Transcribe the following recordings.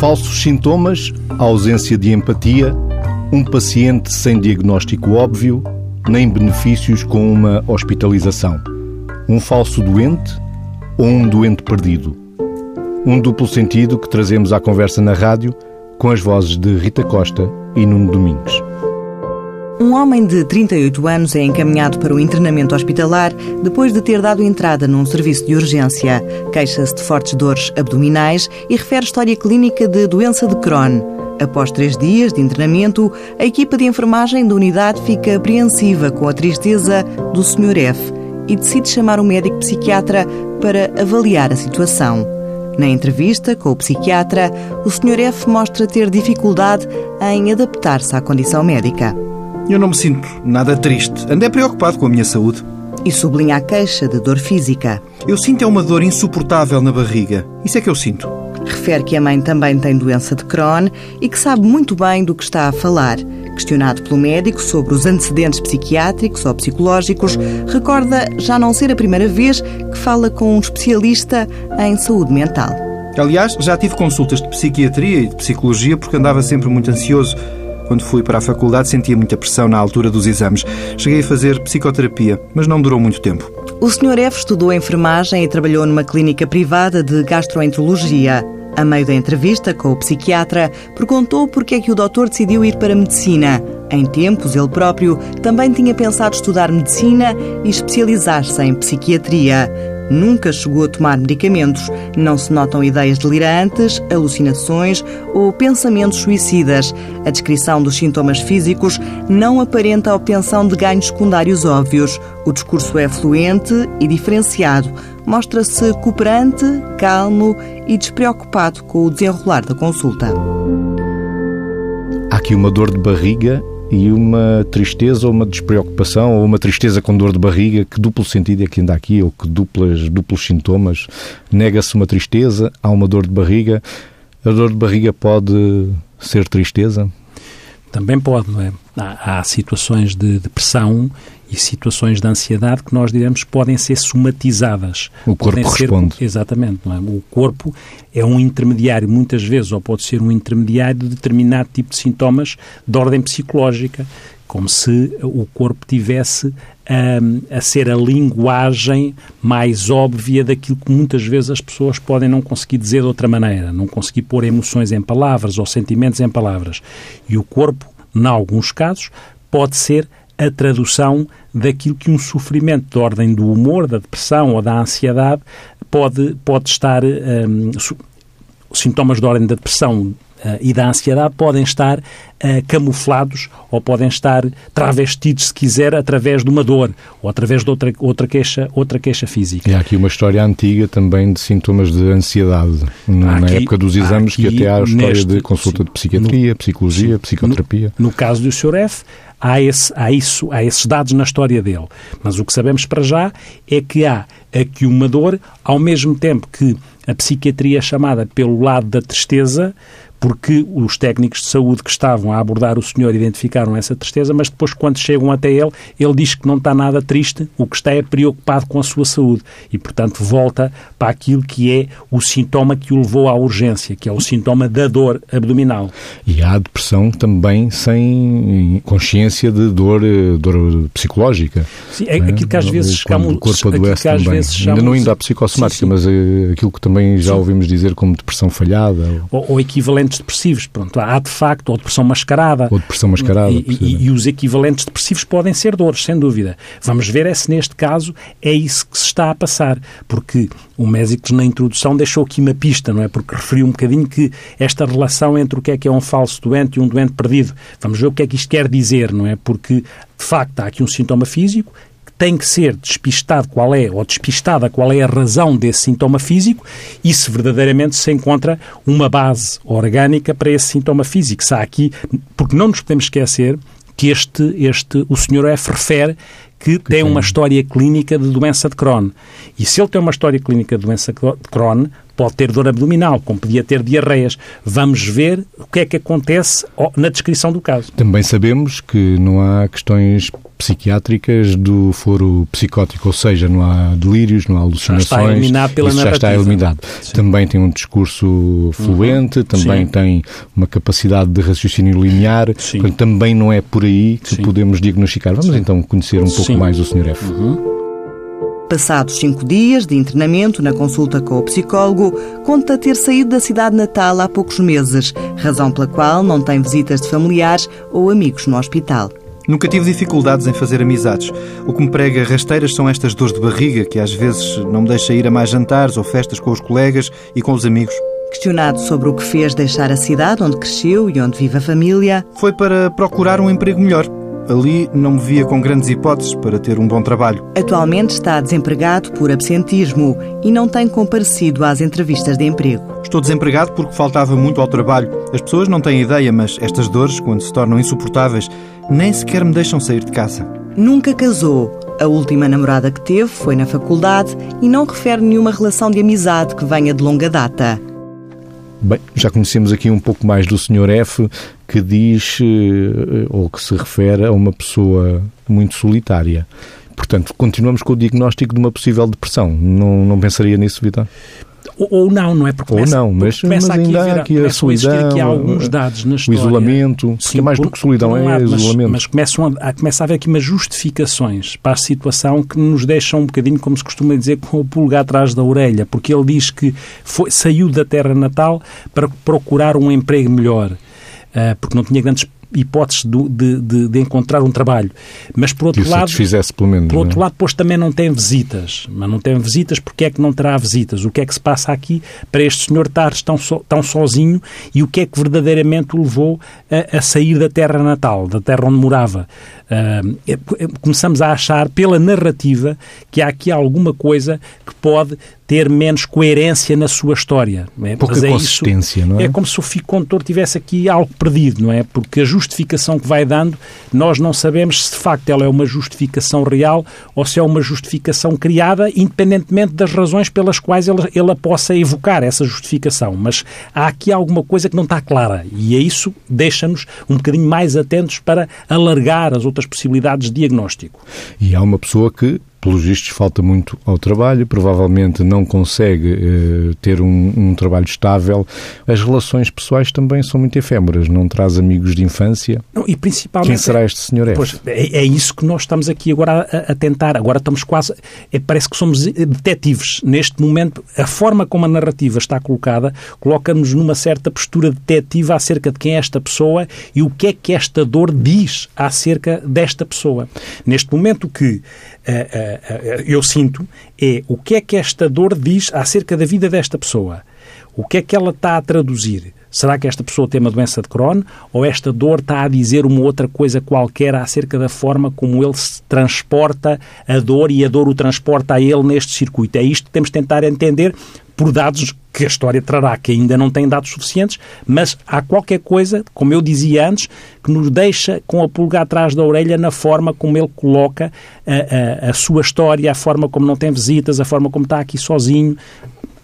Falsos sintomas, ausência de empatia, um paciente sem diagnóstico óbvio, nem benefícios com uma hospitalização. Um falso doente ou um doente perdido. Um duplo sentido que trazemos à conversa na rádio com as vozes de Rita Costa e Nuno Domingos. Um homem de 38 anos é encaminhado para o internamento hospitalar depois de ter dado entrada num serviço de urgência. Queixa-se de fortes dores abdominais e refere história clínica de doença de Crohn. Após três dias de internamento, a equipa de enfermagem da unidade fica apreensiva com a tristeza do Sr. F e decide chamar um médico psiquiatra para avaliar a situação. Na entrevista com o psiquiatra, o Sr. F mostra ter dificuldade em adaptar-se à condição médica. Eu não me sinto nada triste. Andei preocupado com a minha saúde. E sublinha a queixa de dor física. Eu sinto é uma dor insuportável na barriga. Isso é que eu sinto. Refere que a mãe também tem doença de Crohn e que sabe muito bem do que está a falar. Questionado pelo médico sobre os antecedentes psiquiátricos ou psicológicos, recorda já não ser a primeira vez que fala com um especialista em saúde mental. Aliás, já tive consultas de psiquiatria e de psicologia porque andava sempre muito ansioso. Quando fui para a faculdade sentia muita pressão na altura dos exames. Cheguei a fazer psicoterapia, mas não durou muito tempo. O Sr. F estudou enfermagem e trabalhou numa clínica privada de gastroenterologia. A meio da entrevista com o psiquiatra, perguntou porque é que o doutor decidiu ir para a medicina. Em tempos, ele próprio também tinha pensado estudar medicina e especializar-se em psiquiatria nunca chegou a tomar medicamentos. Não se notam ideias delirantes, alucinações ou pensamentos suicidas. A descrição dos sintomas físicos não aparenta a obtenção de ganhos secundários óbvios. O discurso é fluente e diferenciado. Mostra-se cooperante, calmo e despreocupado com o desenrolar da consulta. Há aqui uma dor de barriga e uma tristeza ou uma despreocupação ou uma tristeza com dor de barriga, que duplo sentido é que anda aqui ou que duplas, duplos sintomas? Nega-se uma tristeza, há uma dor de barriga. A dor de barriga pode ser tristeza? Também pode, não é? Há, há situações de depressão e situações de ansiedade que nós diremos podem ser somatizadas. O corpo podem responde. Ser, exatamente. É? O corpo é um intermediário, muitas vezes, ou pode ser um intermediário de determinado tipo de sintomas de ordem psicológica, como se o corpo tivesse um, a ser a linguagem mais óbvia daquilo que muitas vezes as pessoas podem não conseguir dizer de outra maneira, não conseguir pôr emoções em palavras ou sentimentos em palavras. E o corpo, em alguns casos, pode ser a tradução daquilo que um sofrimento de ordem do humor, da depressão ou da ansiedade pode, pode estar. Um, sintomas de ordem da depressão e da ansiedade podem estar uh, camuflados ou podem estar travestidos, se quiser, através de uma dor ou através de outra, outra, queixa, outra queixa física. E há aqui uma história antiga também de sintomas de ansiedade, na aqui, época dos exames, que até há a história neste, de consulta de psiquiatria, no, psicologia, sim, psicoterapia. No, no, caso do Sr. F., há, esse, há, isso, há esses dados na história dele. Mas o que sabemos para já é que há aqui uma dor, ao mesmo tempo que a psiquiatria é chamada pelo lado da tristeza, porque os técnicos de saúde que estavam a abordar o senhor identificaram essa tristeza, mas depois, quando chegam até ele, ele diz que não está nada triste, o que está é preocupado com a sua saúde e, portanto, volta para aquilo que é o sintoma que o levou à urgência, que é o sintoma da dor abdominal. E há depressão também sem consciência de dor, dor psicológica. Sim, é, aquilo que às vezes chamamos... O corpo adoece também. Vezes chamamos, Ainda não indo à psicossomática, sim, sim. mas é aquilo que também já sim. ouvimos dizer como depressão falhada. Ou, ou equivalente equivalentes depressivos. Pronto, há de facto, ou depressão mascarada. Ou depressão mascarada. E, e, e, os equivalentes depressivos podem ser dores, sem dúvida. Vamos ver é se neste caso é isso que se está a passar. Porque o Mésicles, na introdução, deixou aqui uma pista, não é? Porque referiu um bocadinho que esta relação entre o que é que é um falso doente e um doente perdido. Vamos ver o que é que isto quer dizer, não é? Porque, de facto, há aqui um sintoma físico tem que ser despistado qual é, ou despistada qual é a razão desse sintoma físico e se verdadeiramente se encontra uma base orgânica para esse sintoma físico. Se há aqui, porque não nos podemos esquecer que este, este, o Sr. F refere que, que tem uma história clínica de doença de Crohn. E se ele tem uma história clínica de doença de Crohn, pode ter dor abdominal, como podia ter diarreias. Vamos ver o que é que acontece na descrição do caso. Também sabemos que não há questões psiquiátricas do foro psicótico, ou seja, não há delírios, não há alucinações. Já está eliminado pela isso já está eliminado. Sim. Também tem um discurso fluente, uhum. também Sim. tem uma capacidade de raciocínio linear, portanto, também não é por aí que Sim. podemos diagnosticar. Vamos então conhecer um pouco mais o Sr. F. Uhum. Passados cinco dias de internamento na consulta com o psicólogo, conta ter saído da cidade natal há poucos meses, razão pela qual não tem visitas de familiares ou amigos no hospital. Nunca tive dificuldades em fazer amizades. O que me prega rasteiras são estas dores de barriga que às vezes não me deixa ir a mais jantares ou festas com os colegas e com os amigos. Questionado sobre o que fez deixar a cidade onde cresceu e onde vive a família, foi para procurar um emprego melhor. Ali não me via com grandes hipóteses para ter um bom trabalho. Atualmente está desempregado por absentismo e não tem comparecido às entrevistas de emprego. Estou desempregado porque faltava muito ao trabalho. As pessoas não têm ideia, mas estas dores, quando se tornam insuportáveis, nem sequer me deixam sair de casa. Nunca casou. A última namorada que teve foi na faculdade e não refere nenhuma relação de amizade que venha de longa data. Bem, já conhecemos aqui um pouco mais do Sr. F, que diz eh, ou que se refere a uma pessoa muito solitária. Portanto, continuamos com o diagnóstico de uma possível depressão. Não, não pensaria nisso, Vitor? Ou, ou, não, não é? Porque começa, ou não, mas, começa mas ainda aqui a, aqui a solidão, aqui alguns dados na história. O isolamento, sim, é mais por, do que solidão, um lado, é mas, isolamento. Mas começam a, começa a haver aqui umas justificações para a situação que nos deixam um bocadinho, como se costuma dizer, com o pulgar atrás da orelha, porque ele diz que foi, saiu da terra natal para procurar um emprego melhor. Uh, porque não tinha grandes hipóteses de, de, de, encontrar um trabalho. Mas por outro que lado, pelo menos, por outro é? lado, depois também não tem visitas. Mas não tem visitas, porque é que não terá visitas? O que é que se passa aqui para este senhor estar tão, so, tão sozinho e o que é que verdadeiramente o levou a, a sair da terra natal, da terra onde morava? Uh, começamos a achar, pela narrativa, que há aqui alguma coisa que pode ter menos coerência na sua história. Não é? Pouca é consistência, isso, não é? É como se o Fico Condutor tivesse aqui algo perdido, não é? Porque a justificação que vai dando, nós não sabemos se de facto ela é uma justificação real ou se é uma justificação criada, independentemente das razões pelas quais ela, ela possa evocar essa justificação. Mas há aqui alguma coisa que não está clara e é isso deixa-nos um bocadinho mais atentos para alargar as outras possibilidades de diagnóstico. E há uma pessoa que pelos vistos, falta muito ao trabalho, provavelmente não consegue uh, ter um, um, trabalho estável. As relações pessoais também são muito efêmeras, não traz amigos de infância. Não, e principalmente... Quem será este senhor F? Pois, é, é, isso que nós estamos aqui agora a, a tentar. Agora estamos quase... É, parece que somos detetives. Neste momento, a forma como a narrativa está colocada coloca-nos numa certa postura detetiva acerca de quem é esta pessoa e o que é que esta dor diz acerca desta pessoa. Neste momento que eu sinto é o que é que esta dor diz acerca da vida desta pessoa. O que é que ela está a traduzir? Será que esta pessoa tem uma doença de Crohn ou esta dor está a dizer uma outra coisa qualquer acerca da forma como ele se transporta a dor e a dor o transporta a ele neste circuito? É isto que temos de tentar entender por dados que a história trará, que ainda não tem dados suficientes, mas há qualquer coisa, como eu dizia antes, que nos deixa com a pulga atrás da orelha na forma como ele coloca a, a, a sua história, a forma como não tem visitas, a forma como está aqui sozinho.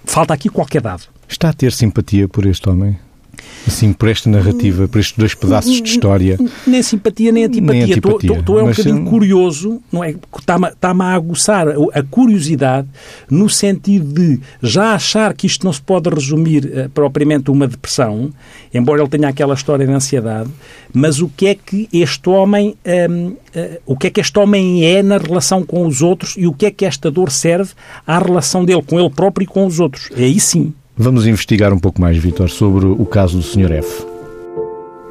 Falta aqui qualquer dado. Está a ter simpatia por este homem? Assim, por esta narrativa, por estes dois pedaços de história. Nem simpatia, nem antipatia. Estou é um bocadinho curioso, não é? Está-me está a aguçar a curiosidade no sentido de já achar que isto não se pode resumir uh, propriamente uma depressão, embora ele tenha aquela história de ansiedade, mas o que é que este homem, um, ehm, uh, eh, o que é que este homem é na relação com os outros e o que é que esta dor serve à relação dele com ele próprio e com os outros. É aí sim. Vamos investigar um pouco mais, Vitor, sobre o caso do Sr. F.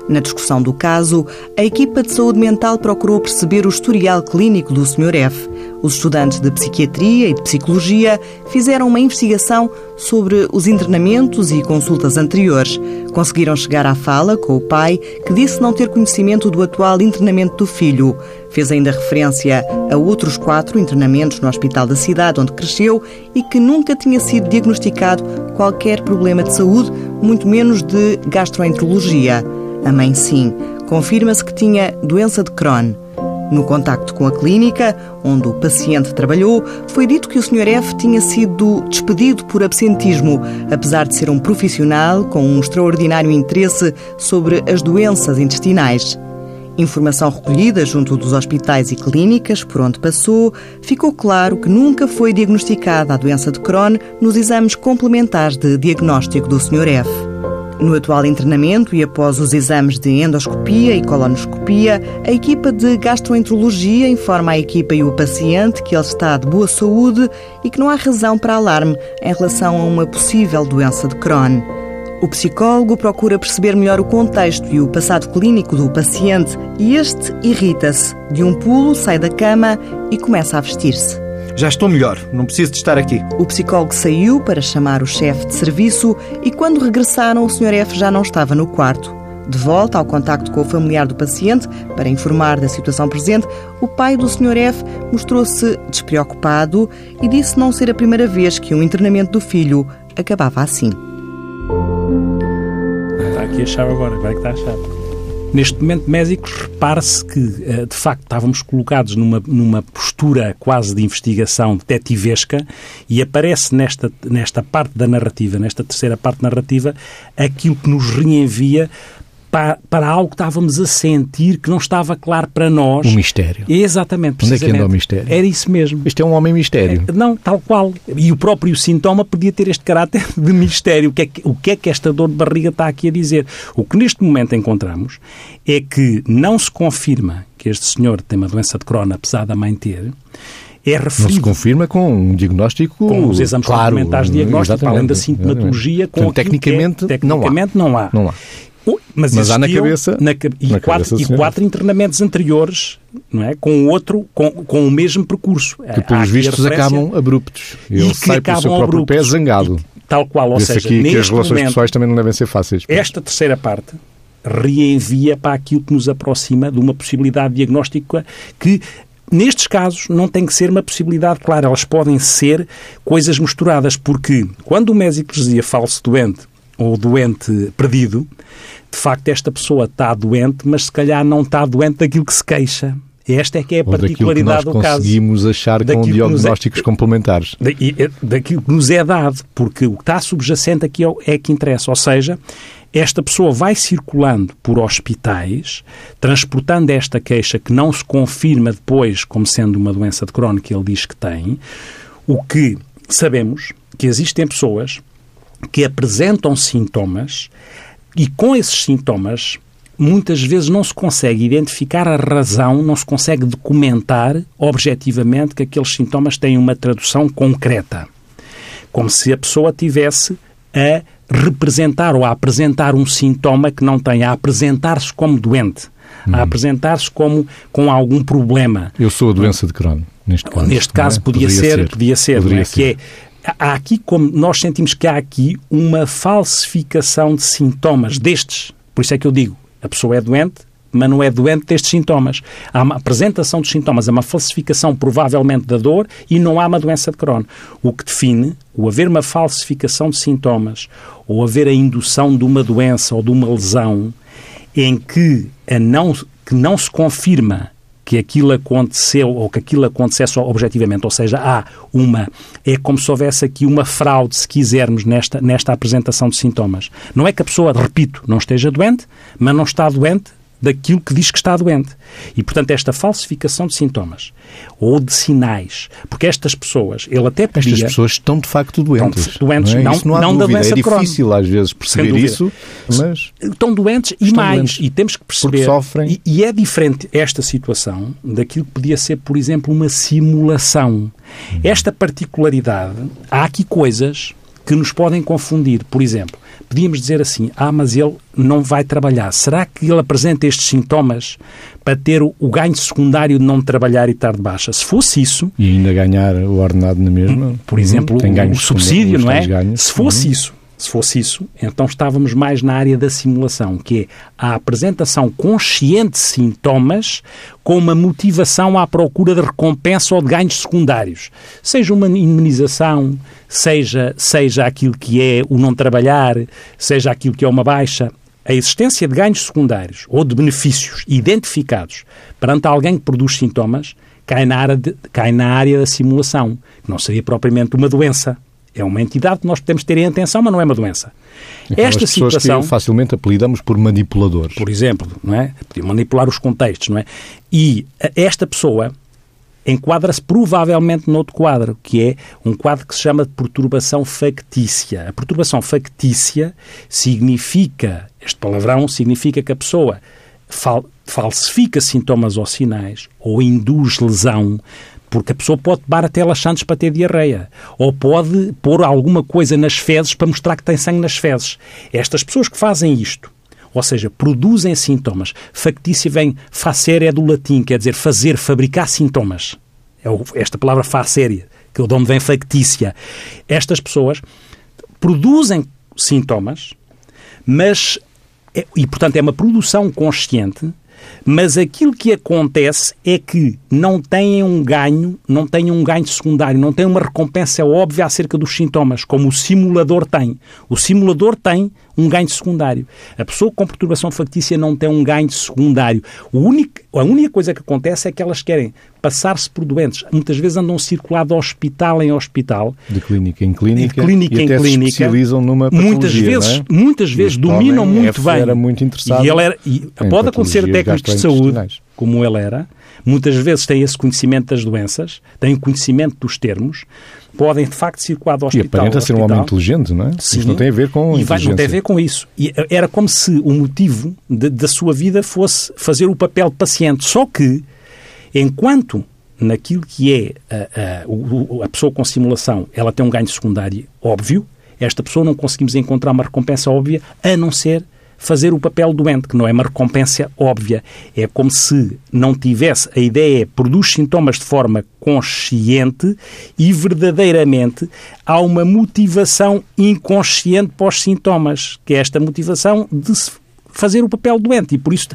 Na discussão do caso, a equipa de saúde mental procurou perceber o historial clínico do Sr. F. Os estudantes de psiquiatria e de psicologia fizeram uma investigação sobre os internamentos e consultas anteriores. Conseguiram chegar à fala com o pai, que disse não ter conhecimento do atual internamento do filho. Fez ainda referência a outros quatro internamentos no hospital da cidade onde cresceu e que nunca tinha sido diagnosticado qualquer problema de saúde, muito menos de gastroenterologia. A mãe, sim, confirma-se que tinha doença de Crohn. No contacto com a clínica, onde o paciente trabalhou, foi dito que o Sr. F tinha sido despedido por absentismo, apesar de ser um profissional com um extraordinário interesse sobre as doenças intestinais. Informação recolhida junto dos hospitais e clínicas por onde passou, ficou claro que nunca foi diagnosticada a doença de Crohn nos exames complementares de diagnóstico do Sr. F. No atual internamento e após os exames de endoscopia e colonoscopia, a equipa de gastroenterologia informa a equipa e o paciente que ele está de boa saúde e que não há razão para alarme em relação a uma possível doença de Crohn. O psicólogo procura perceber melhor o contexto e o passado clínico do paciente e este irrita-se. De um pulo, sai da cama e começa a vestir-se. Já estou melhor, não preciso de estar aqui. O psicólogo saiu para chamar o chefe de serviço e quando regressaram o Sr. F já não estava no quarto. De volta ao contacto com o familiar do paciente para informar da situação presente, o pai do Sr. F mostrou-se despreocupado e disse não ser a primeira vez que um internamento do filho acabava assim aqui a chave agora, vai que está a chave. Neste momento, médicos, repare-se que, eh, de facto, estávamos colocados numa, numa postura quase de investigação detetivesca e aparece nesta, nesta parte da narrativa, nesta terceira parte narrativa, aquilo que nos reenvia para, para algo que estávamos a sentir que não estava claro para nós. Um mistério. Exatamente. Onde é que anda o mistério? Era isso mesmo. Este é um homem mistério. É, não, tal qual. E o próprio sintoma podia ter este caráter de mistério. O que, é que, o que é que esta dor de barriga está aqui a dizer? O que neste momento encontramos é que não se confirma que este senhor tem uma doença de Crohn, apesar da mãe ter, é referido. Não se confirma com um diagnóstico. Com os exames claro, complementares de diagnóstico, além da sintomatologia, com Portanto, tecnicamente, é, tecnicamente não há. Não há. Mas, Mas há na cabeça. Na, e, na quatro, cabeça e quatro internamentos anteriores, não é? Com outro, com, com o mesmo percurso. Que pelos vistos acabam abruptos. Ele sai pelo seu próprio abruptos, pé zangado. E, tal qual, ou seja, aqui que as relações momento, pessoais também não devem ser fáceis. Esta terceira parte reenvia para aquilo que nos aproxima de uma possibilidade diagnóstica que Nestes casos, não tem que ser uma possibilidade clara, elas podem ser coisas misturadas, porque quando o médico dizia falso doente ou doente perdido, de facto esta pessoa está doente, mas se calhar não está doente daquilo que se queixa. Esta é que é a Ou particularidade do caso. conseguimos achar com diagnósticos é, complementares. É, daquilo que nos é dado, porque o que está subjacente aqui é, é que interessa. Ou seja, esta pessoa vai circulando por hospitais, transportando esta queixa que não se confirma depois como sendo uma doença de Crohn que ele diz que tem, o que sabemos que existem pessoas que apresentam sintomas e com esses sintomas muitas vezes não se consegue identificar a razão, não se consegue documentar objetivamente que aqueles sintomas têm uma tradução concreta. Como se a pessoa tivesse a representar ou a apresentar um sintoma que não tem, a apresentar-se como doente, a hum. apresentar-se como com algum problema. Eu sou a doença de Crohn, neste caso. Neste caso é? podia, podia, ser, podia ser, poderia é? ser. que é há aqui, como nós sentimos que há aqui uma falsificação de sintomas destes. Por isso é que eu digo, a pessoa é doente, mas não é doente destes sintomas. Há uma apresentação dos sintomas, há uma falsificação provavelmente da dor e não há uma doença de Crohn. O que define o haver uma falsificação de sintomas ou haver a indução de uma doença ou de uma lesão em que, a não, que não se confirma que aquilo aconteceu ou que aquilo acontecesse objetivamente, ou seja, há uma é como se houvesse aqui uma fraude, se quisermos, nesta, nesta apresentação de sintomas. Não é que a pessoa, repito, não esteja doente, mas não está doente daquilo que diz que está doente. E, portanto, esta falsificação de sintomas ou de sinais, porque estas pessoas, ele até podia... Estas pessoas estão de facto doentes. Estão doentes, não, é? não, não, não da doença É difícil às vezes perceber isso, mas... Estão doentes e mais, doentes. e temos que perceber... Porque sofrem. E, e é diferente esta situação daquilo que podia ser, por exemplo, uma simulação. Hum. Esta particularidade, há aqui coisas que nos podem confundir. Por exemplo, podíamos dizer assim: ah, mas ele não vai trabalhar. Será que ele apresenta estes sintomas para ter o, o ganho secundário de não trabalhar e estar de baixa? Se fosse isso. E ainda ganhar o ordenado na mesma. Por exemplo, uhum, o subsídio, não é? Se fosse uhum. isso, se fosse isso, então estávamos mais na área da simulação, que é a apresentação consciente de sintomas com uma motivação à procura de recompensa ou de ganhos secundários. Seja uma imunização, seja, seja aquilo que é o não trabalhar, seja aquilo que é uma baixa. a existência de ganhos secundários ou de benefícios identificados perante alguém que produz sintomas cai na área, de, cai na área da simulação, que não seria propriamente uma doença. É uma entidade que nós podemos ter em atenção, mas não é uma doença. Aquelas Esta situação facilmente apelidamos por manipuladores. Por exemplo, não é? Manipular os contextos, não é? E esta pessoa enquadra-se provavelmente noutro quadro, que é um quadro que se chama de perturbação factícia. A perturbação factícia significa, este palavrão significa que a pessoa fal falsifica sintomas ou sinais ou induz lesão porque a pessoa pode tomar até laxantes para ter diarreia. Ou pode pôr alguma coisa nas fezes para mostrar que tem sangue nas fezes. Estas pessoas que fazem isto, ou seja, produzem sintomas. Factícia vem, facere é do latim, quer dizer fazer, fabricar sintomas. É esta palavra facéria, que é de onde vem factícia. Estas pessoas produzem sintomas, mas, é, e portanto é uma produção consciente, mas aquilo que acontece é que não têm um ganho, não têm um ganho secundário, não têm uma recompensa óbvia acerca dos sintomas, como o simulador tem. O simulador tem um ganho secundário. A pessoa com perturbação factícia não tem um ganho secundário. O único, a única coisa que acontece é que elas querem passar-se por doentes. Muitas vezes andam circulado de hospital em hospital. De clínica em clínica. De clínica e em clínica. Se especializam numa patologia, Muitas vezes, é? muitas vezes dominam muito bem. era muito interessado. E ele era, e pode acontecer técnicos de saúde, como ele era, muitas vezes têm esse conhecimento das doenças, têm conhecimento dos termos, podem de facto circular do hospital. E aparenta ser um homem inteligente, não é? Sim. Isto não tem a ver com e vai, não tem a ver com isso. E era como se o motivo de, da sua vida fosse fazer o papel de paciente. Só que, enquanto naquilo que é a, a, a pessoa com simulação, ela tem um ganho secundário óbvio, esta pessoa não conseguimos encontrar uma recompensa óbvia a não ser fazer o papel doente, que não é uma recompensa óbvia. É como se não tivesse a ideia, é, produz sintomas de forma consciente e verdadeiramente há uma motivação inconsciente para os sintomas, que é esta motivação de fazer o papel doente. E por isso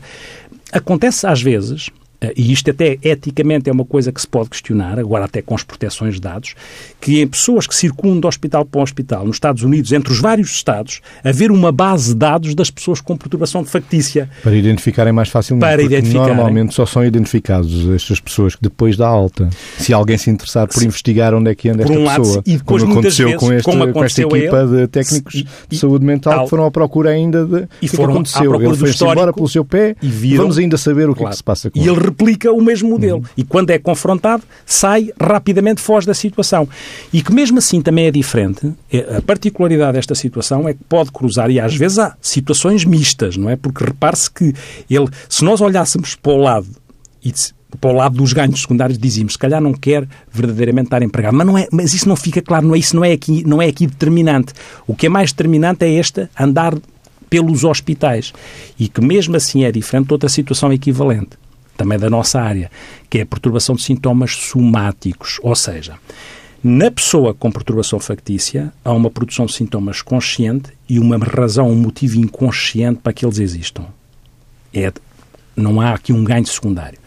acontece às vezes e isto até eticamente é uma coisa que se pode questionar, agora até com as proteções de dados, que em pessoas que circulam de hospital para hospital, nos Estados Unidos, entre os vários estados, haver uma base de dados das pessoas com perturbação de factícia. Para identificarem mais facilmente. Para identificarem. Normalmente só são identificados estas pessoas depois da alta. Se alguém se interessar por investigar onde é que anda esta um pessoa. Lado, e depois, como aconteceu vezes, com, esta, com esta equipa ele, de técnicos e, de saúde mental tal, que foram à procura ainda de e que, foram que aconteceu. Ele foi-se embora pelo seu pé e viram, vamos ainda saber o que, claro, é que se passa com ele replica o mesmo modelo. Uhum. E quando é confrontado, sai rapidamente, foge da situação. E que mesmo assim também é diferente. É, a particularidade desta situação é que pode cruzar, e às vezes há situações mistas, não é? Porque repare-se que ele, se nós olhássemos para o lado e para o lado dos ganhos secundários dizíamos, se calhar não quer verdadeiramente estar empregado. Mas, não é, mas isso não fica claro, não é, isso não é, aqui, não é aqui determinante. O que é mais determinante é este andar pelos hospitais. E que mesmo assim é diferente de outra situação equivalente também da nossa área, que é a perturbação de sintomas somáticos, ou seja, na pessoa com perturbação factícia, há uma produção de sintomas consciente e uma razão, um motivo inconsciente para que eles existam. É, não há aqui um ganho secundário.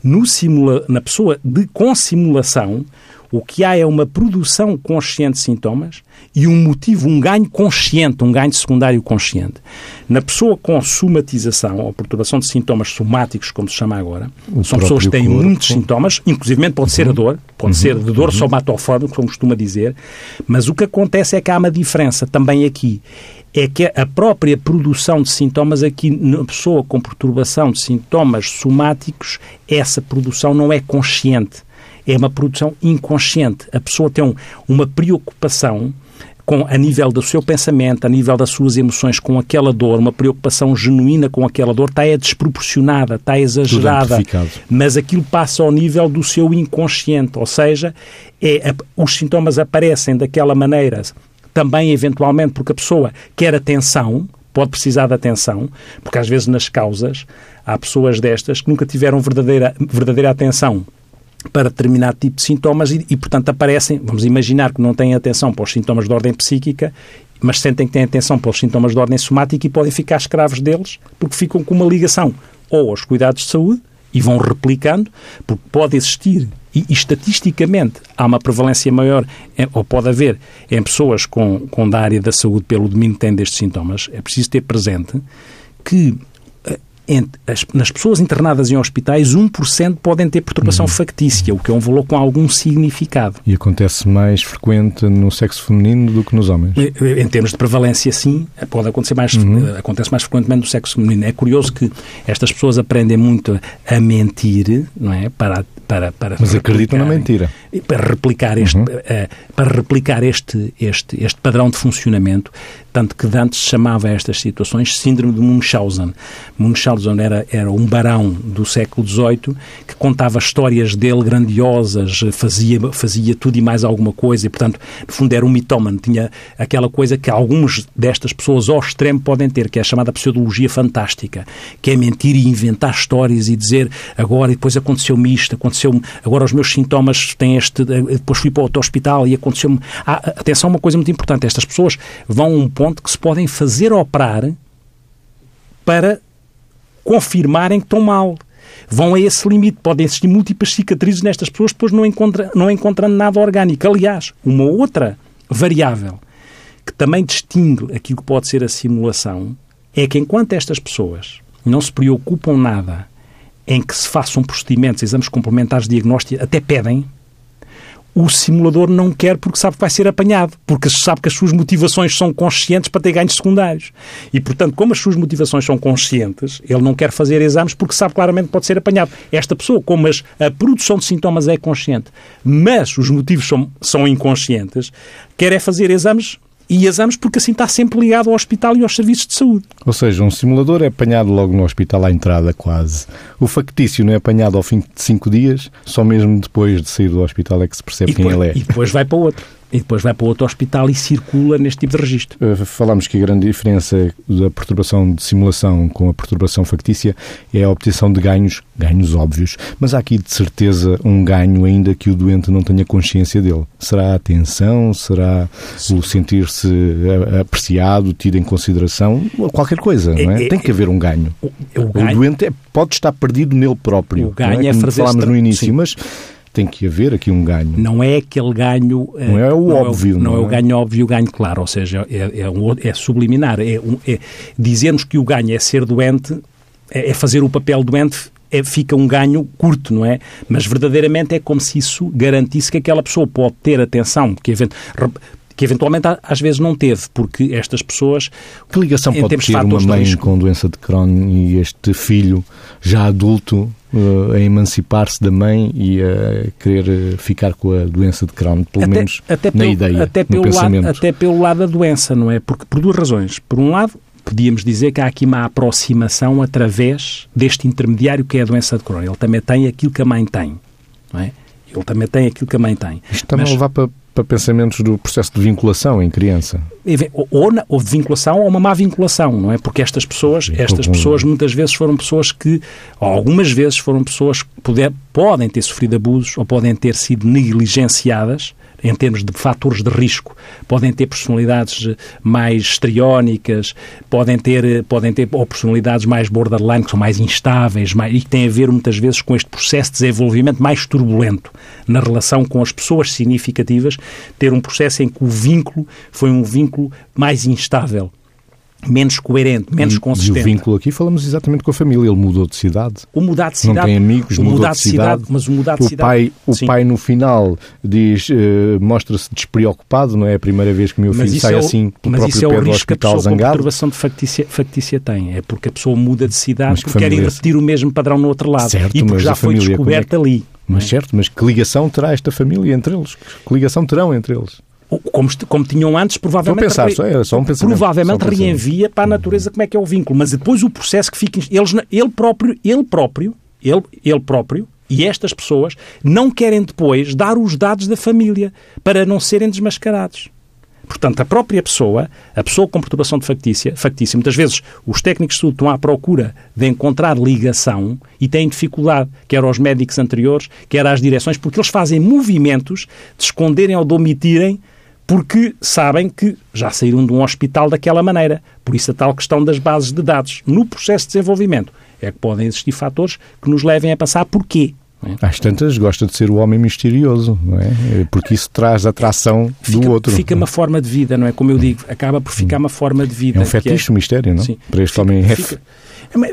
No simula, na pessoa de, com simulação, o que há é uma produção consciente de sintomas e um motivo, um ganho consciente, um ganho secundário consciente. Na pessoa com somatização, ou perturbação de sintomas somáticos, como se chama agora, o são pessoas que têm corpo. muitos sintomas, inclusive pode uhum. ser a dor, pode uhum. ser de dor uhum. somatofóbica, como costuma dizer, mas o que acontece é que há uma diferença também aqui é que a própria produção de sintomas aqui na pessoa com perturbação de sintomas somáticos, essa produção não é consciente é uma produção inconsciente. A pessoa tem um, uma preocupação com, a nível do seu pensamento, a nível das suas emoções com aquela dor, uma preocupação genuína com aquela dor, está é desproporcionada, está exagerada, mas aquilo passa ao nível do seu inconsciente, ou seja, é, os sintomas aparecem daquela maneira, também eventualmente porque a pessoa quer atenção, pode precisar de atenção, porque às vezes nas causas há pessoas destas que nunca tiveram verdadeira, verdadeira atenção para determinado tipo de sintomas e, e, portanto, aparecem, vamos imaginar que não têm atenção para os sintomas de ordem psíquica, mas sentem que têm atenção para os sintomas de ordem somática e podem ficar escravos deles porque ficam com uma ligação ou aos cuidados de saúde e vão replicando, porque pode existir e, e estatisticamente há uma prevalência maior, ou pode haver, em pessoas com, com da área da saúde pelo domínio que têm destes sintomas, é preciso ter presente que nas pessoas internadas em hospitais, 1% podem ter perturbação uhum. factícia, o que é um valor com algum significado. E acontece mais frequente no sexo feminino do que nos homens? Em termos de prevalência, sim, pode acontecer mais, uhum. acontece mais frequentemente no sexo feminino. É curioso que estas pessoas aprendem muito a mentir, não é? Para, para, para Mas acreditam na mentira. Para replicar este, uhum. uh, para replicar este, este, este padrão de funcionamento, tanto que Dante chamava estas situações síndrome de Munchausen. Munchausen era, era um barão do século XVIII que contava histórias dele grandiosas, fazia, fazia tudo e mais alguma coisa, e, portanto, no fundo era um mitómano, tinha aquela coisa que algumas destas pessoas ao extremo podem ter, que é a chamada pseudologia fantástica, que é mentir e inventar histórias e dizer agora, e depois aconteceu-me isto, aconteceu-me, agora os meus sintomas têm este, depois fui para outro hospital e aconteceu-me... Ah, atenção, uma coisa muito importante, estas pessoas vão a um ponto que se podem fazer operar para confirmarem que estão mal. Vão a esse limite. Podem existir múltiplas cicatrizes nestas pessoas, depois não, encontra, não encontrando nada orgânico. Aliás, uma outra variável que também distingue aquilo que pode ser a simulação é que enquanto estas pessoas não se preocupam nada em que se façam procedimentos, exames complementares de diagnóstico, até pedem, o simulador não quer porque sabe que vai ser apanhado, porque sabe que as suas motivações são conscientes para ter ganhos secundários. E, portanto, como as suas motivações são conscientes, ele não quer fazer exames porque sabe claramente que pode ser apanhado. Esta pessoa, como as, a produção de sintomas é consciente, mas os motivos são, são inconscientes, quer é fazer exames e exames porque assim está sempre ligado ao hospital e aos serviços de saúde. Ou seja, um simulador é apanhado logo no hospital à entrada, quase. O factício não é apanhado ao fim de cinco dias, só mesmo depois de sair do hospital é que se percebe quem ele é. E depois vai para outro e depois vai para outro hospital e circula neste tipo de registro. Uh, falámos que a grande diferença da perturbação de simulação com a perturbação factícia é a obtenção de ganhos, ganhos óbvios, mas há aqui de certeza um ganho ainda que o doente não tenha consciência dele. Será a atenção, será Sim. o sentir-se apreciado, tido em consideração, qualquer coisa, não é? é Tem que haver um ganho. O, o, ganho, o doente é, pode estar perdido nele próprio. O ganho é, é falámos no início, Sim. mas tem que haver aqui um ganho. Não é aquele ganho. Eh, não é o não óbvio. É o, não, não é? é? o ganho óbvio, o ganho claro. Ou seja, é, é, um, é subliminar. É, um, é, dizermos que o ganho é ser doente, é, é fazer o papel doente é, fica um ganho curto, não é? Mas verdadeiramente é como se isso garantisse que aquela pessoa pode ter atenção, que, que eventualmente às vezes não teve, porque estas pessoas... Que ligação pode ter uma mãe com doença de Crohn e este filho já adulto uh, a emancipar-se da mãe e a querer ficar com a doença de Crohn, pelo até, menos até na pelo, ideia, até pelo pensamento. Lado, até pelo lado da doença, não é? Porque, por duas razões. Por um lado, podíamos dizer que há aqui uma aproximação através deste intermediário que é a doença de Crohn. Ele também tem aquilo que a mãe tem, não é? Ele também tem aquilo que a mãe tem. Isto também Mas, levar para, para pensamentos do processo de vinculação em criança. Ou, ou, de vinculação ou uma má vinculação, não é? Porque estas pessoas, estas pessoas muitas vezes foram pessoas que, ou algumas vezes foram pessoas que poder, podem ter sofrido abusos ou podem ter sido negligenciadas em termos de fatores de risco. Podem ter personalidades mais estriónicas, podem ter, podem ter ou personalidades mais borderline, que são mais instáveis, mais, e que têm a ver muitas vezes com este processo de desenvolvimento mais turbulento na relação com as pessoas significativas, ter um processo em que o vínculo foi um vínculo mais instável menos coerente, menos e, consistente. E o vínculo aqui falamos exatamente com a família. Ele mudou de cidade. O mudar de cidade. Não tem amigos, o mudou de cidade. Mas o mudar de o cidade. Pai, o sim. pai no final diz, uh, mostra-se despreocupado, não é a primeira vez que o meu filho sai é o, assim pelo mas próprio isso é o risco que a pessoa zangado. com perturbação de factícia, factícia tem. É porque a pessoa muda de cidade porque quer ir repetir o mesmo padrão no outro lado. Certo, e porque já foi família, descoberto é que... ali. Mas é? certo, mas que ligação terá esta família entre eles? Que ligação terão entre eles? Como, como tinham antes, provavelmente, pensar, só, é um provavelmente um reenvia para a natureza como é que é o vínculo. Mas depois o processo que fica. Eles, ele próprio, ele próprio, ele, ele próprio e estas pessoas não querem depois dar os dados da família para não serem desmascarados. Portanto, a própria pessoa, a pessoa com perturbação de factícia, factícia, muitas vezes os técnicos de saúde estão à procura de encontrar ligação e têm dificuldade, quer aos médicos anteriores, quer às direções, porque eles fazem movimentos de esconderem ou de omitirem porque sabem que já saíram de um hospital daquela maneira. Por isso a tal questão das bases de dados. No processo de desenvolvimento é que podem existir fatores que nos levem a passar porquê. É? Às tantas gosta de ser o homem misterioso, não é? Porque isso traz atração fica, do outro. Fica uma forma de vida, não é? Como eu digo, acaba por ficar uma forma de vida. É um fetiche, é... um mistério, não? Sim. Para este fica, homem é... Fica,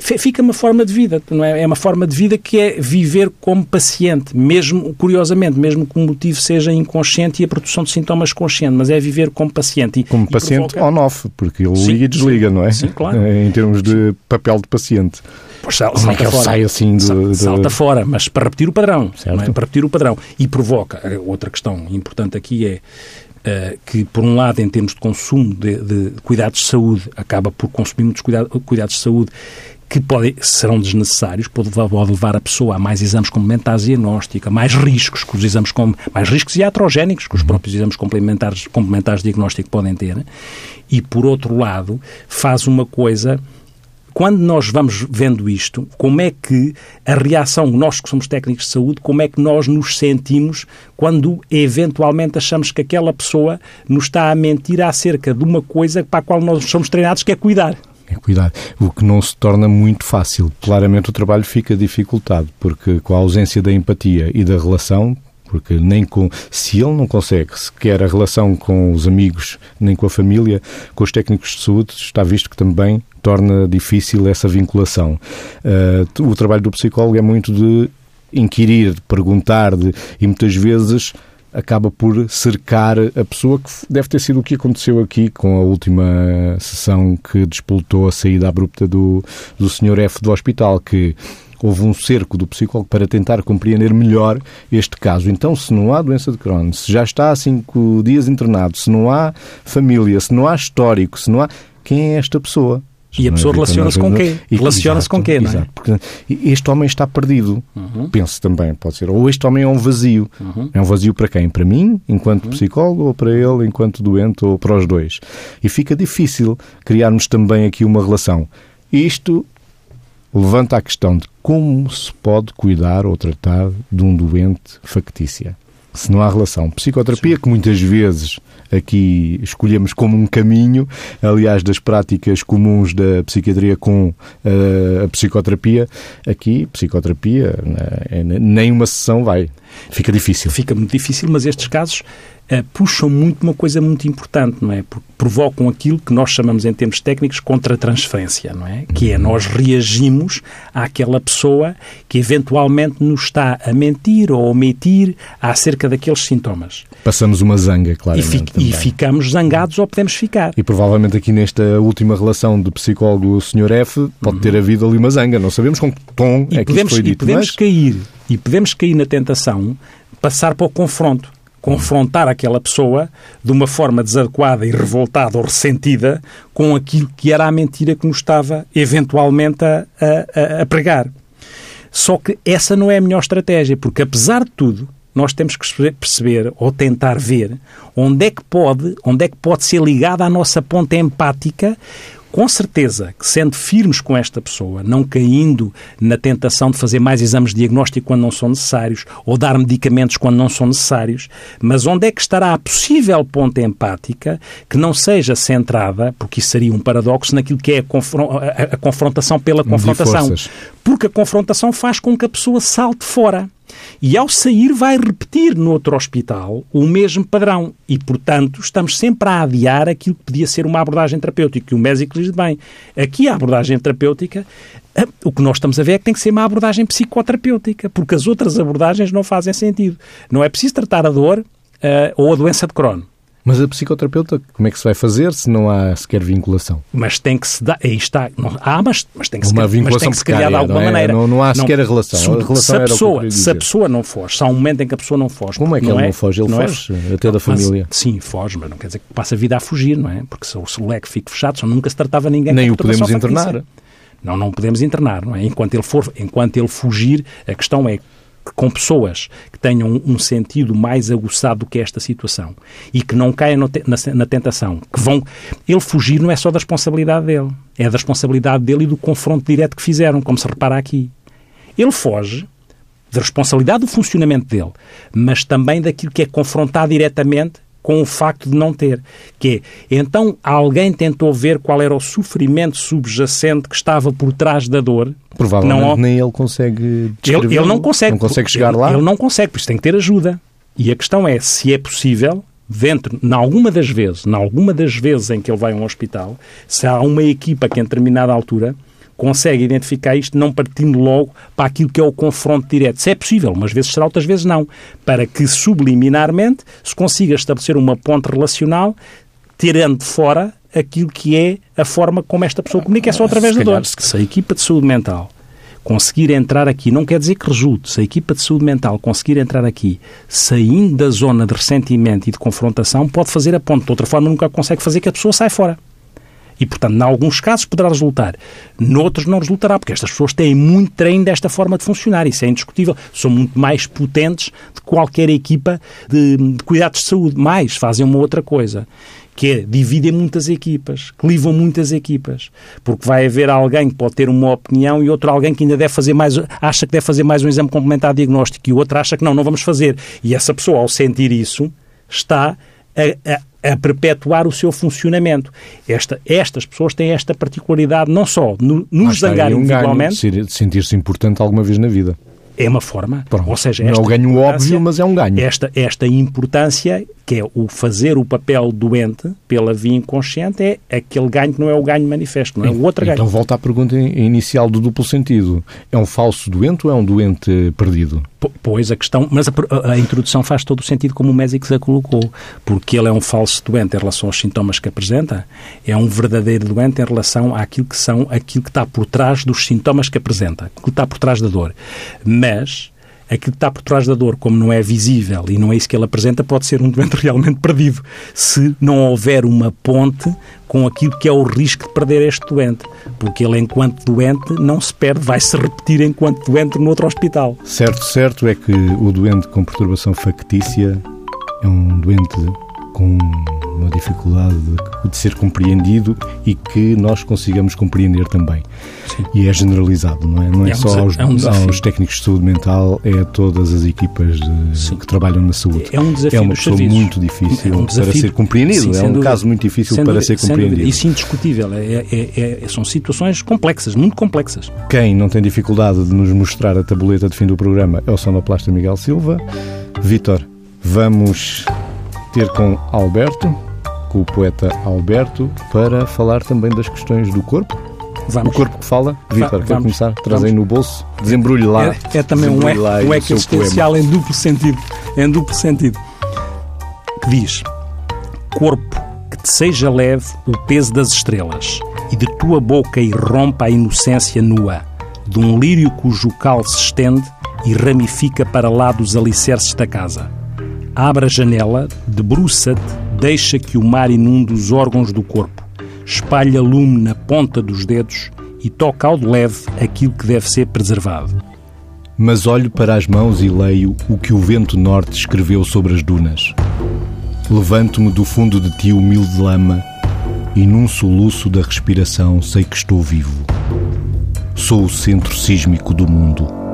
fica uma forma de vida, não é? É uma forma de vida que é viver como paciente, mesmo, curiosamente, mesmo que o motivo seja inconsciente e a produção de sintomas consciente, mas é viver como paciente. E, como e paciente provoca... on-off, porque ele sim, liga e desliga, sim, não é? Sim, claro. Em termos de papel de paciente. Pois, salta Como é que ele fora. sai assim do, Salta fora, mas para repetir o padrão. Certo. É? Para repetir o padrão. E provoca. Outra questão importante aqui é que, por um lado, em termos de consumo de, de cuidados de saúde, acaba por consumir muitos cuidados, cuidados de saúde que podem, serão desnecessários, pode levar a pessoa a mais exames complementares de diagnóstico, a mais riscos que os exames com, mais riscos iatrogénicos que os uhum. próprios exames complementares, complementares de diagnóstico podem ter. E, por outro lado, faz uma coisa quando nós vamos vendo isto, como é que a reação, nós que somos técnicos de saúde, como é que nós nos sentimos quando eventualmente achamos que aquela pessoa nos está a mentir acerca de uma coisa para a qual nós somos treinados, que é cuidar? É cuidar. O que não se torna muito fácil. Claramente o trabalho fica dificultado, porque com a ausência da empatia e da relação, porque nem com se ele não consegue sequer a relação com os amigos nem com a família, com os técnicos de saúde está visto que também torna difícil essa vinculação. Uh, o trabalho do psicólogo é muito de inquirir, de perguntar, de, e muitas vezes acaba por cercar a pessoa, que deve ter sido o que aconteceu aqui com a última sessão que despoltou a saída abrupta do, do Sr. F do hospital, que houve um cerco do psicólogo para tentar compreender melhor este caso. Então, se não há doença de Crohn, se já está há cinco dias internado, se não há família, se não há histórico, se não há... Quem é esta pessoa? E a pessoa relaciona-se com quê? Relaciona-se com quê, não é? Exato, porque este homem está perdido. Uhum. Penso também, pode ser. Ou este homem é um vazio. Uhum. É um vazio para quem? Para mim, enquanto uhum. psicólogo, ou para ele, enquanto doente, ou para os dois. E fica difícil criarmos também aqui uma relação. Isto levanta a questão de como se pode cuidar ou tratar de um doente factícia. Se não há relação. Psicoterapia, Sim. que muitas vezes aqui escolhemos como um caminho, aliás, das práticas comuns da psiquiatria com uh, a psicoterapia, aqui, psicoterapia, né, nem uma sessão vai. Fica difícil. Fica muito difícil, mas estes casos uh, puxam muito uma coisa muito importante, não é? Porque provocam aquilo que nós chamamos em termos técnicos contra-transferência, não é? Que é nós reagimos àquela pessoa que eventualmente nos está a mentir ou a omitir acerca daqueles sintomas. Passamos uma zanga, claro. E, e, ficamos zangados ou podemos ficar. E provavelmente aqui nesta última relação do psicólogo Sr. F pode uhum. ter havido ali uma zanga. Não sabemos com que tom e é que podemos, isso foi dito. E podemos mas... cair, e podemos cair na tentação passar para o confronto confrontar aquela pessoa de uma forma desadequada e revoltada ou ressentida com aquilo que era a mentira que nos estava eventualmente a, a, a pregar. Só que essa não é a melhor estratégia, porque apesar de tudo, nós temos que perceber ou tentar ver onde é que pode, onde é que pode ser ligada a nossa ponta empática com certeza que sendo firmes com esta pessoa, não caindo na tentação de fazer mais exames de diagnóstico quando não são necessários ou dar medicamentos quando não são necessários, mas onde é que estará a possível ponta empática que não seja centrada, porque isso seria um paradoxo, naquilo que é a, confron a, a confrontação pela confrontação. Porque a confrontação faz com que a pessoa salte fora. E ao sair vai repetir no outro hospital o mesmo padrão. E, portanto, estamos sempre a adiar aquilo que podia ser uma abordagem terapêutica. E o médico diz bem, aqui a abordagem terapêutica, o que nós estamos a ver é que tem que ser uma abordagem psicoterapêutica, porque as outras abordagens não fazem sentido. Não é preciso tratar a dor uh, ou a doença de Crohn. Mas a psicoterapeuta, como é que se vai fazer se não há sequer vinculação? Mas tem que se dar. Aí está. Não, há, mas, mas tem que se, Uma vinculação mas tem que se criar de alguma não é? maneira. Não, não há sequer não, a relação. Se, a, relação se, a pessoa, se a pessoa não foge, se há um momento em que a pessoa não foge. Como é que não ele é, não foge? Ele não foge, é, até da família. Mas, sim, foge, mas não quer dizer que passa a vida a fugir, não é? Porque se o leque fica fechado, só nunca se tratava ninguém Nem o podemos internar. Não, não podemos internar, não é? Enquanto ele for, enquanto ele fugir, a questão é com pessoas que tenham um sentido mais aguçado do que esta situação e que não caiam na, tentação, que vão. Ele fugir não é só da responsabilidade dele, é da responsabilidade dele e do confronto direto que fizeram, como se repara aqui. Ele foge da responsabilidade do funcionamento dele, mas também daquilo que é confrontado diretamente com o facto de não ter. Que é, então alguém tentou ver qual era o sofrimento subjacente que estava por trás da dor. Provavelmente não, nem ele consegue ele, ele não consegue. Não consegue chegar ele, lá. Ele não consegue, por isso tem que ter ajuda. E a questão é se é possível, dentro, em alguma das vezes, em alguma das vezes em que ele vai a um hospital, se há uma equipa que em determinada altura consegue identificar isto não partindo logo para aquilo que é o confronto direto. Se é possível, umas vezes será, outras vezes não. Para que subliminarmente se consiga estabelecer uma ponte relacional, tirando de fora aquilo que é a forma como esta pessoa comunica, é só através da dor. Se a equipa de saúde mental conseguir entrar aqui, não quer dizer que resulte, se a equipa de saúde mental conseguir entrar aqui, saindo da zona de ressentimento e de confrontação, pode fazer a ponte. De outra forma, nunca consegue fazer que a pessoa saia fora. E, portanto, em alguns casos poderá resultar, noutros não resultará, porque estas pessoas têm muito treino desta forma de funcionar, isso é indiscutível. São muito mais potentes de qualquer equipa de, de cuidados de saúde. Mais, fazem uma outra coisa que é dividem muitas equipas, clivam muitas equipas, porque vai haver alguém que pode ter uma opinião e outro alguém que ainda deve fazer mais, acha que deve fazer mais um exame complementar diagnóstico e o outro acha que não, não vamos fazer. E essa pessoa, ao sentir isso, está a, a a perpetuar o seu funcionamento. Esta, estas pessoas têm esta particularidade não só no, nos zangar um individualmente... sentir-se importante alguma vez na vida. É uma forma. Pronto. Ou seja, não é o ganho óbvio, mas é um ganho. Esta, esta importância que é o fazer o papel doente pela via inconsciente, é aquele ganho que não é o ganho manifesto, não é o outro ganho. Então volta à pergunta inicial do duplo sentido. É um falso doente ou é um doente perdido? Pois, a questão... Mas a, a introdução faz todo o sentido como o médico a colocou, porque ele é um falso doente em relação aos sintomas que apresenta, é um verdadeiro doente em relação àquilo que são, aquilo que está por trás dos sintomas que apresenta, que está por trás da dor. Mas aquilo que está por trás da dor, como não é visível e não é isso que ele apresenta, pode ser um doente realmente perdido, se não houver uma ponte com aquilo que é o risco de perder este doente. Porque ele, enquanto doente, não se perde, vai se repetir enquanto doente no outro hospital. Certo, certo é que o doente com perturbação factícia é um doente com uma dificuldade de, de, ser compreendido e que nós consigamos compreender também. Sim. E é generalizado, não é? Não é, é só aos, é um aos, técnicos de saúde mental, é a todas as equipas de, que trabalham na saúde. É um desafio É uma pessoa muito difícil é um para ser compreendido, Sim, é um dúvida, caso muito difícil para ser compreendido. Isso indiscutível, é, é, é, são situações complexas, muito complexas. Quem não tem dificuldade de nos mostrar a tabuleta de fim do programa é o sonoplasta Miguel Silva. Vítor, vamos ter com Alberto, com o poeta Alberto, para falar também das questões do corpo. Vamos. O corpo que fala, Vitor, quer começar? Trazem no bolso, desembrulhe lá. É, é também um, é, um eco existencial poema. em duplo sentido. Em duplo sentido. Que diz: Corpo, que te seja leve o peso das estrelas, e de tua boca irrompa a inocência nua, de um lírio cujo cal se estende e ramifica para lá dos alicerces da casa Abre a janela, debruça-te, deixa que o mar inunde os órgãos do corpo, espalha lume na ponta dos dedos e toca ao de leve aquilo que deve ser preservado. Mas olho para as mãos e leio o que o vento norte escreveu sobre as dunas. Levanto-me do fundo de ti humilde lama e num soluço da respiração sei que estou vivo. Sou o centro sísmico do mundo